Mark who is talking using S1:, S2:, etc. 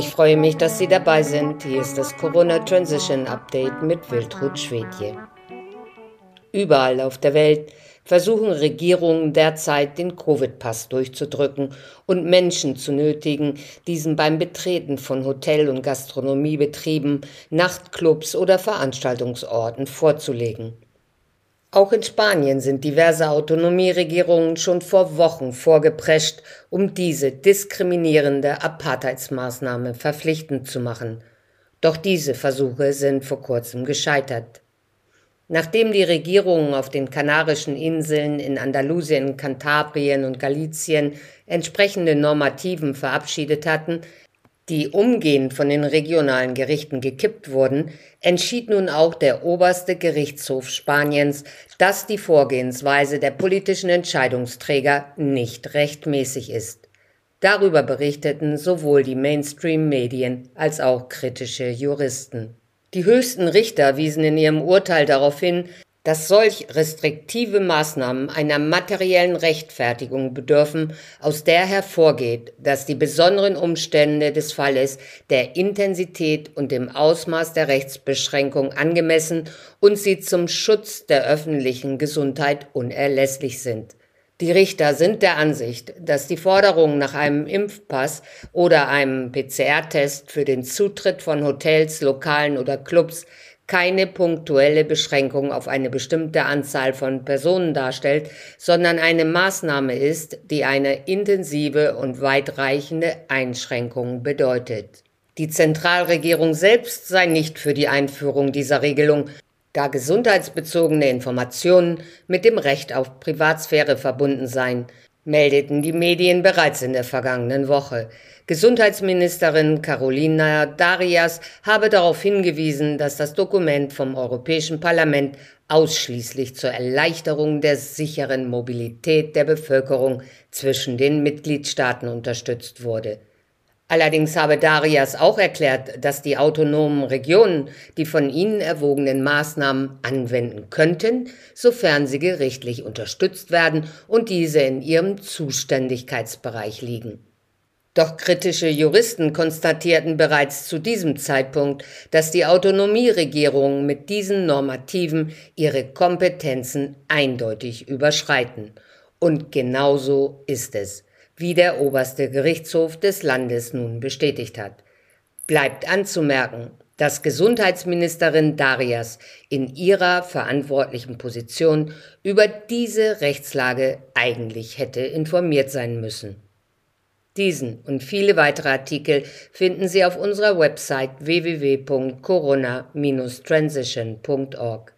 S1: Ich freue mich, dass Sie dabei sind. Hier ist das Corona Transition Update mit Wiltrud Schwedje. Überall auf der Welt versuchen Regierungen derzeit den Covid-Pass durchzudrücken und Menschen zu nötigen, diesen beim Betreten von Hotel- und Gastronomiebetrieben, Nachtclubs oder Veranstaltungsorten vorzulegen. Auch in Spanien sind diverse Autonomieregierungen schon vor Wochen vorgeprescht, um diese diskriminierende Apartheidsmaßnahme verpflichtend zu machen. Doch diese Versuche sind vor kurzem gescheitert. Nachdem die Regierungen auf den Kanarischen Inseln, in Andalusien, Kantabrien und Galizien entsprechende Normativen verabschiedet hatten, die umgehend von den regionalen Gerichten gekippt wurden, entschied nun auch der oberste Gerichtshof Spaniens, dass die Vorgehensweise der politischen Entscheidungsträger nicht rechtmäßig ist. Darüber berichteten sowohl die Mainstream-Medien als auch kritische Juristen. Die höchsten Richter wiesen in ihrem Urteil darauf hin, dass solch restriktive Maßnahmen einer materiellen Rechtfertigung bedürfen, aus der hervorgeht, dass die besonderen Umstände des Falles der Intensität und dem Ausmaß der Rechtsbeschränkung angemessen und sie zum Schutz der öffentlichen Gesundheit unerlässlich sind. Die Richter sind der Ansicht, dass die Forderung nach einem Impfpass oder einem PCR-Test für den Zutritt von Hotels, Lokalen oder Clubs keine punktuelle Beschränkung auf eine bestimmte Anzahl von Personen darstellt, sondern eine Maßnahme ist, die eine intensive und weitreichende Einschränkung bedeutet. Die Zentralregierung selbst sei nicht für die Einführung dieser Regelung, da gesundheitsbezogene Informationen mit dem Recht auf Privatsphäre verbunden seien, meldeten die Medien bereits in der vergangenen Woche. Gesundheitsministerin Carolina Darias habe darauf hingewiesen, dass das Dokument vom Europäischen Parlament ausschließlich zur Erleichterung der sicheren Mobilität der Bevölkerung zwischen den Mitgliedstaaten unterstützt wurde. Allerdings habe Darias auch erklärt, dass die autonomen Regionen die von ihnen erwogenen Maßnahmen anwenden könnten, sofern sie gerichtlich unterstützt werden und diese in ihrem Zuständigkeitsbereich liegen. Doch kritische Juristen konstatierten bereits zu diesem Zeitpunkt, dass die Autonomieregierungen mit diesen Normativen ihre Kompetenzen eindeutig überschreiten. Und genauso ist es wie der oberste Gerichtshof des Landes nun bestätigt hat. Bleibt anzumerken, dass Gesundheitsministerin Darias in ihrer verantwortlichen Position über diese Rechtslage eigentlich hätte informiert sein müssen. Diesen und viele weitere Artikel finden Sie auf unserer Website www.corona-transition.org.